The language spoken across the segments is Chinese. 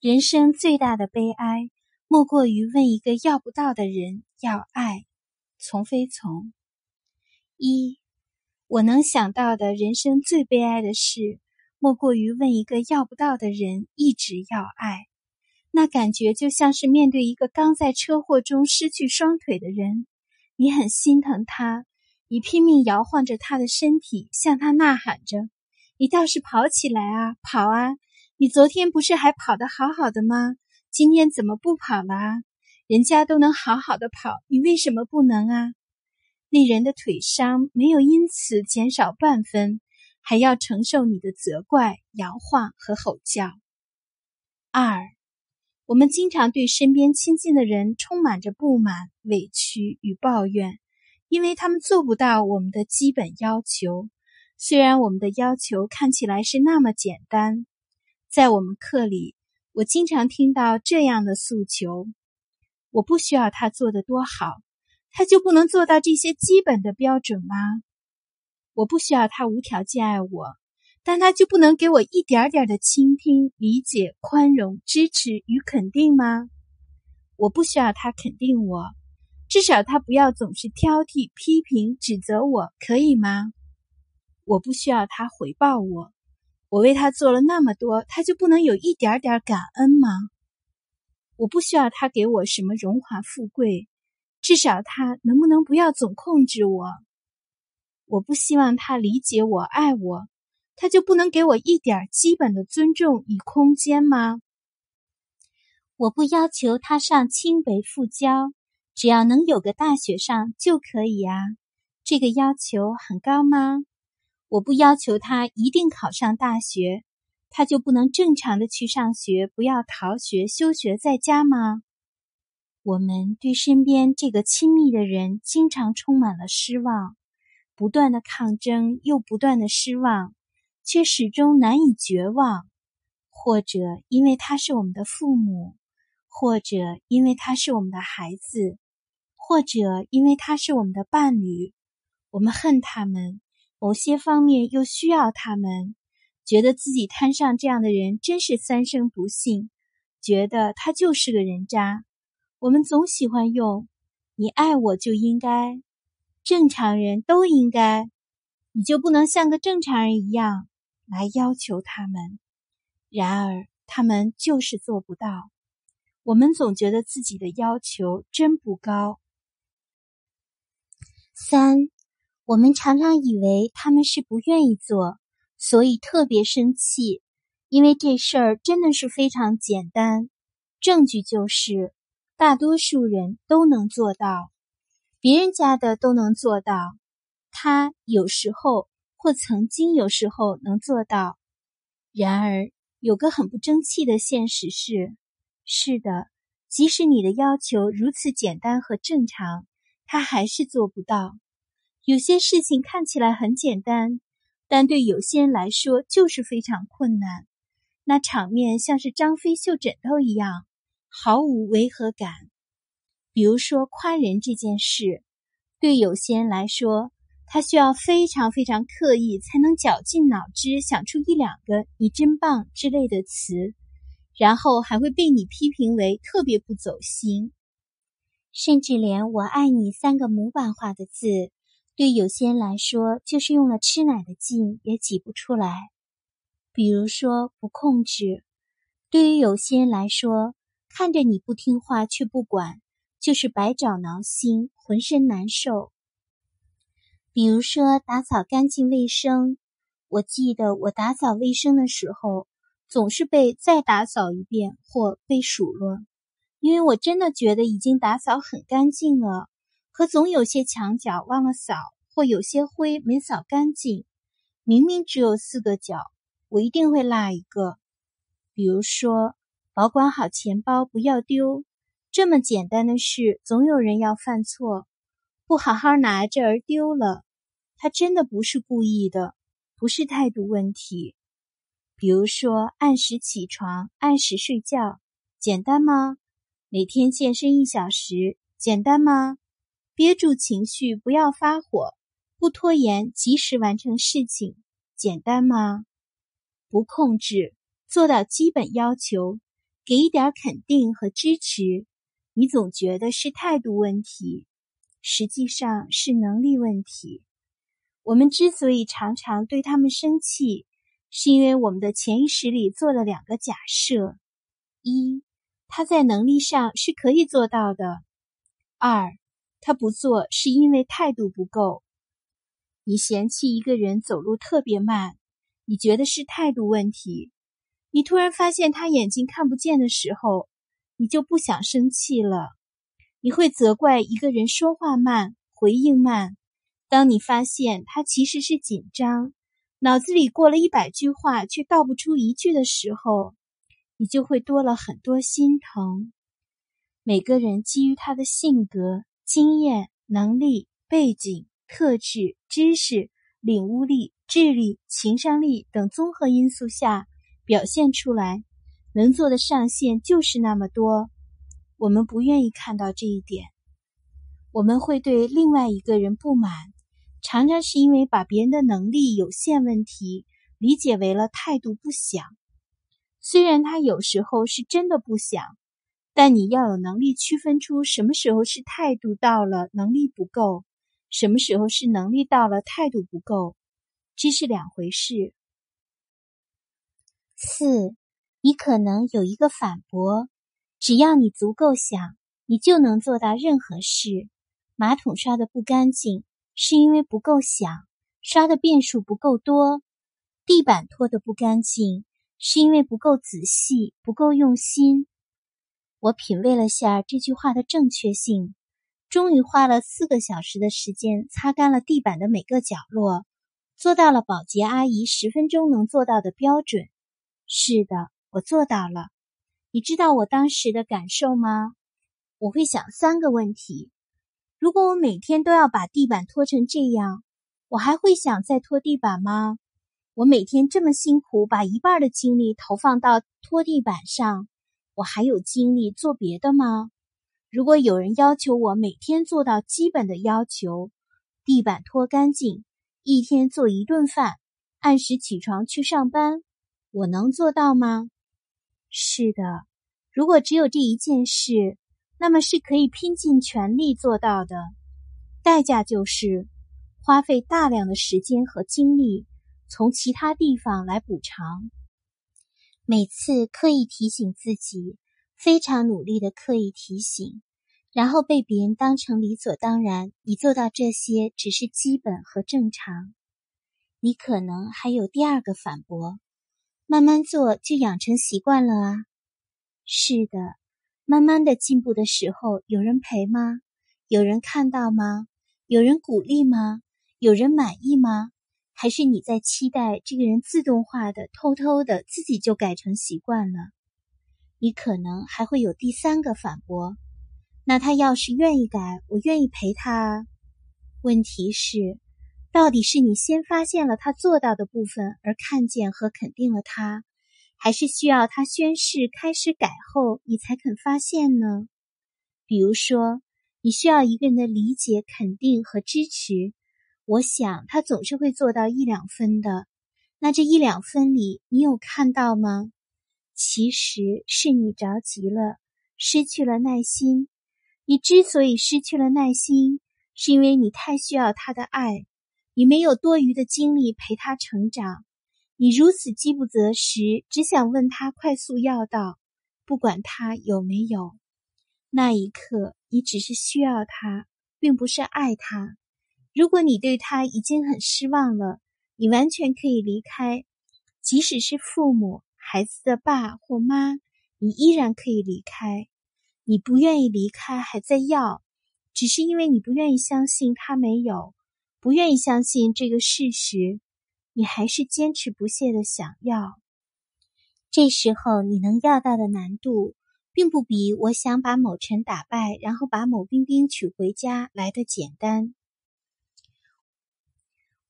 人生最大的悲哀，莫过于问一个要不到的人要爱。从非从。一，我能想到的人生最悲哀的事，莫过于问一个要不到的人一直要爱。那感觉就像是面对一个刚在车祸中失去双腿的人，你很心疼他，你拼命摇晃着他的身体，向他呐喊着：“你倒是跑起来啊，跑啊！你昨天不是还跑得好好的吗？今天怎么不跑了？人家都能好好的跑，你为什么不能啊？”那人的腿伤没有因此减少半分，还要承受你的责怪、摇晃和吼叫。二。我们经常对身边亲近的人充满着不满、委屈与抱怨，因为他们做不到我们的基本要求。虽然我们的要求看起来是那么简单，在我们课里，我经常听到这样的诉求：我不需要他做的多好，他就不能做到这些基本的标准吗？我不需要他无条件爱我。但他就不能给我一点点的倾听、理解、宽容、支持与肯定吗？我不需要他肯定我，至少他不要总是挑剔、批评、指责我，可以吗？我不需要他回报我，我为他做了那么多，他就不能有一点点感恩吗？我不需要他给我什么荣华富贵，至少他能不能不要总控制我？我不希望他理解我、爱我。他就不能给我一点基本的尊重与空间吗？我不要求他上清北复交，只要能有个大学上就可以啊。这个要求很高吗？我不要求他一定考上大学，他就不能正常的去上学，不要逃学、休学在家吗？我们对身边这个亲密的人经常充满了失望，不断的抗争，又不断的失望。却始终难以绝望，或者因为他是我们的父母，或者因为他是我们的孩子，或者因为他是我们的伴侣，我们恨他们，某些方面又需要他们，觉得自己摊上这样的人真是三生不幸，觉得他就是个人渣。我们总喜欢用“你爱我就应该”，正常人都应该，你就不能像个正常人一样。来要求他们，然而他们就是做不到。我们总觉得自己的要求真不高。三，我们常常以为他们是不愿意做，所以特别生气。因为这事儿真的是非常简单，证据就是大多数人都能做到，别人家的都能做到，他有时候。或曾经有时候能做到，然而有个很不争气的现实是：是的，即使你的要求如此简单和正常，他还是做不到。有些事情看起来很简单，但对有些人来说就是非常困难。那场面像是张飞绣枕头一样，毫无违和感。比如说夸人这件事，对有些人来说。他需要非常非常刻意，才能绞尽脑汁想出一两个“你真棒”之类的词，然后还会被你批评为特别不走心。甚至连我爱你三个模板化的字，对有些人来说，就是用了吃奶的劲也挤不出来。比如说不控制，对于有些人来说，看着你不听话却不管，就是百爪挠心，浑身难受。比如说打扫干净卫生，我记得我打扫卫生的时候，总是被再打扫一遍或被数落，因为我真的觉得已经打扫很干净了，可总有些墙角忘了扫，或有些灰没扫干净。明明只有四个角，我一定会落一个。比如说保管好钱包不要丢，这么简单的事，总有人要犯错，不好好拿着而丢了。他真的不是故意的，不是态度问题。比如说，按时起床，按时睡觉，简单吗？每天健身一小时，简单吗？憋住情绪，不要发火，不拖延，及时完成事情，简单吗？不控制，做到基本要求，给一点肯定和支持，你总觉得是态度问题，实际上是能力问题。我们之所以常常对他们生气，是因为我们的潜意识里做了两个假设：一，他在能力上是可以做到的；二，他不做是因为态度不够。你嫌弃一个人走路特别慢，你觉得是态度问题。你突然发现他眼睛看不见的时候，你就不想生气了。你会责怪一个人说话慢、回应慢。当你发现他其实是紧张，脑子里过了一百句话却道不出一句的时候，你就会多了很多心疼。每个人基于他的性格、经验、能力、背景、特质、知识、领悟力、智力、情商力等综合因素下。表现出来能做的上限就是那么多，我们不愿意看到这一点。我们会对另外一个人不满，常常是因为把别人的能力有限问题理解为了态度不想。虽然他有时候是真的不想，但你要有能力区分出什么时候是态度到了，能力不够；什么时候是能力到了，态度不够，这是两回事。四，你可能有一个反驳：只要你足够想，你就能做到任何事。马桶刷的不干净，是因为不够想，刷的遍数不够多；地板拖的不干净，是因为不够仔细，不够用心。我品味了下这句话的正确性，终于花了四个小时的时间擦干了地板的每个角落，做到了保洁阿姨十分钟能做到的标准。是的，我做到了。你知道我当时的感受吗？我会想三个问题：如果我每天都要把地板拖成这样，我还会想再拖地板吗？我每天这么辛苦，把一半的精力投放到拖地板上，我还有精力做别的吗？如果有人要求我每天做到基本的要求，地板拖干净，一天做一顿饭，按时起床去上班。我能做到吗？是的，如果只有这一件事，那么是可以拼尽全力做到的。代价就是花费大量的时间和精力从其他地方来补偿。每次刻意提醒自己，非常努力的刻意提醒，然后被别人当成理所当然。你做到这些只是基本和正常。你可能还有第二个反驳。慢慢做就养成习惯了啊！是的，慢慢的进步的时候，有人陪吗？有人看到吗？有人鼓励吗？有人满意吗？还是你在期待这个人自动化的、偷偷的自己就改成习惯了？你可能还会有第三个反驳：那他要是愿意改，我愿意陪他。问题是。到底是你先发现了他做到的部分而看见和肯定了他，还是需要他宣誓开始改后你才肯发现呢？比如说，你需要一个人的理解、肯定和支持，我想他总是会做到一两分的。那这一两分里，你有看到吗？其实是你着急了，失去了耐心。你之所以失去了耐心，是因为你太需要他的爱。你没有多余的精力陪他成长，你如此饥不择食，只想问他快速要到，不管他有没有。那一刻，你只是需要他，并不是爱他。如果你对他已经很失望了，你完全可以离开，即使是父母、孩子的爸或妈，你依然可以离开。你不愿意离开，还在要，只是因为你不愿意相信他没有。不愿意相信这个事实，你还是坚持不懈的想要。这时候你能要到的难度，并不比我想把某臣打败，然后把某兵兵娶回家来的简单。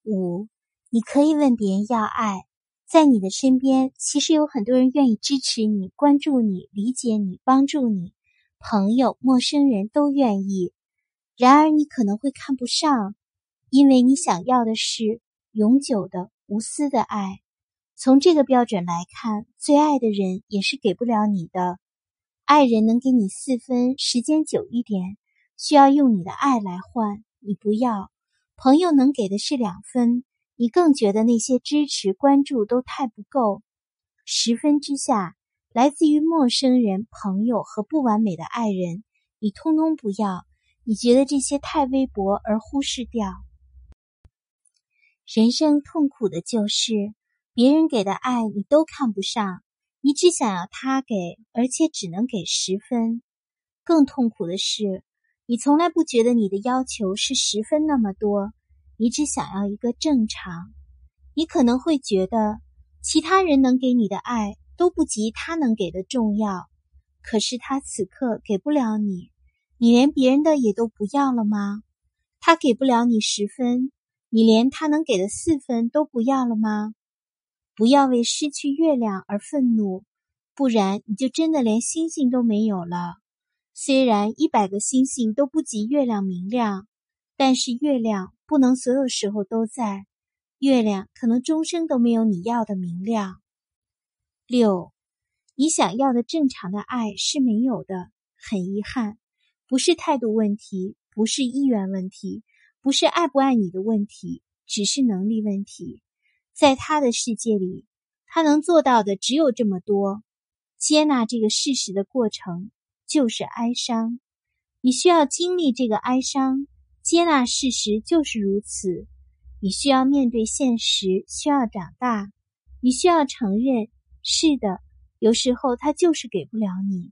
五，你可以问别人要爱，在你的身边，其实有很多人愿意支持你、关注你、理解你、帮助你，朋友、陌生人都愿意。然而，你可能会看不上。因为你想要的是永久的、无私的爱，从这个标准来看，最爱的人也是给不了你的。爱人能给你四分，时间久一点，需要用你的爱来换，你不要；朋友能给的是两分，你更觉得那些支持、关注都太不够。十分之下，来自于陌生人、朋友和不完美的爱人，你通通不要。你觉得这些太微薄而忽视掉。人生痛苦的就是，别人给的爱你都看不上，你只想要他给，而且只能给十分。更痛苦的是，你从来不觉得你的要求是十分那么多，你只想要一个正常。你可能会觉得，其他人能给你的爱都不及他能给的重要，可是他此刻给不了你。你连别人的也都不要了吗？他给不了你十分，你连他能给的四分都不要了吗？不要为失去月亮而愤怒，不然你就真的连星星都没有了。虽然一百个星星都不及月亮明亮，但是月亮不能所有时候都在，月亮可能终生都没有你要的明亮。六，你想要的正常的爱是没有的，很遗憾。不是态度问题，不是意愿问题，不是爱不爱你的问题，只是能力问题。在他的世界里，他能做到的只有这么多。接纳这个事实的过程就是哀伤，你需要经历这个哀伤。接纳事实就是如此，你需要面对现实，需要长大，你需要承认，是的，有时候他就是给不了你。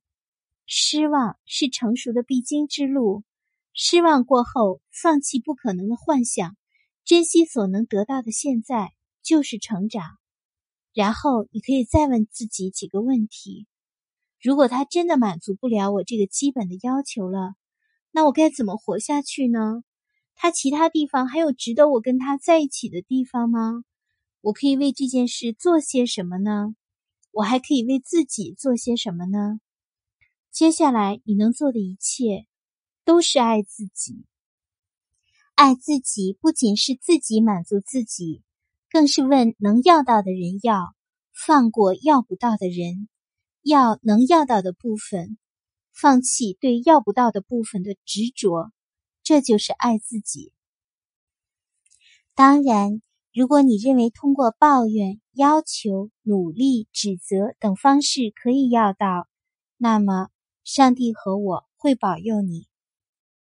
失望是成熟的必经之路。失望过后，放弃不可能的幻想，珍惜所能得到的现在，就是成长。然后，你可以再问自己几个问题：如果他真的满足不了我这个基本的要求了，那我该怎么活下去呢？他其他地方还有值得我跟他在一起的地方吗？我可以为这件事做些什么呢？我还可以为自己做些什么呢？接下来你能做的一切，都是爱自己。爱自己不仅是自己满足自己，更是问能要到的人要，放过要不到的人，要能要到的部分，放弃对要不到的部分的执着，这就是爱自己。当然，如果你认为通过抱怨、要求、努力、指责等方式可以要到，那么。上帝和我会保佑你。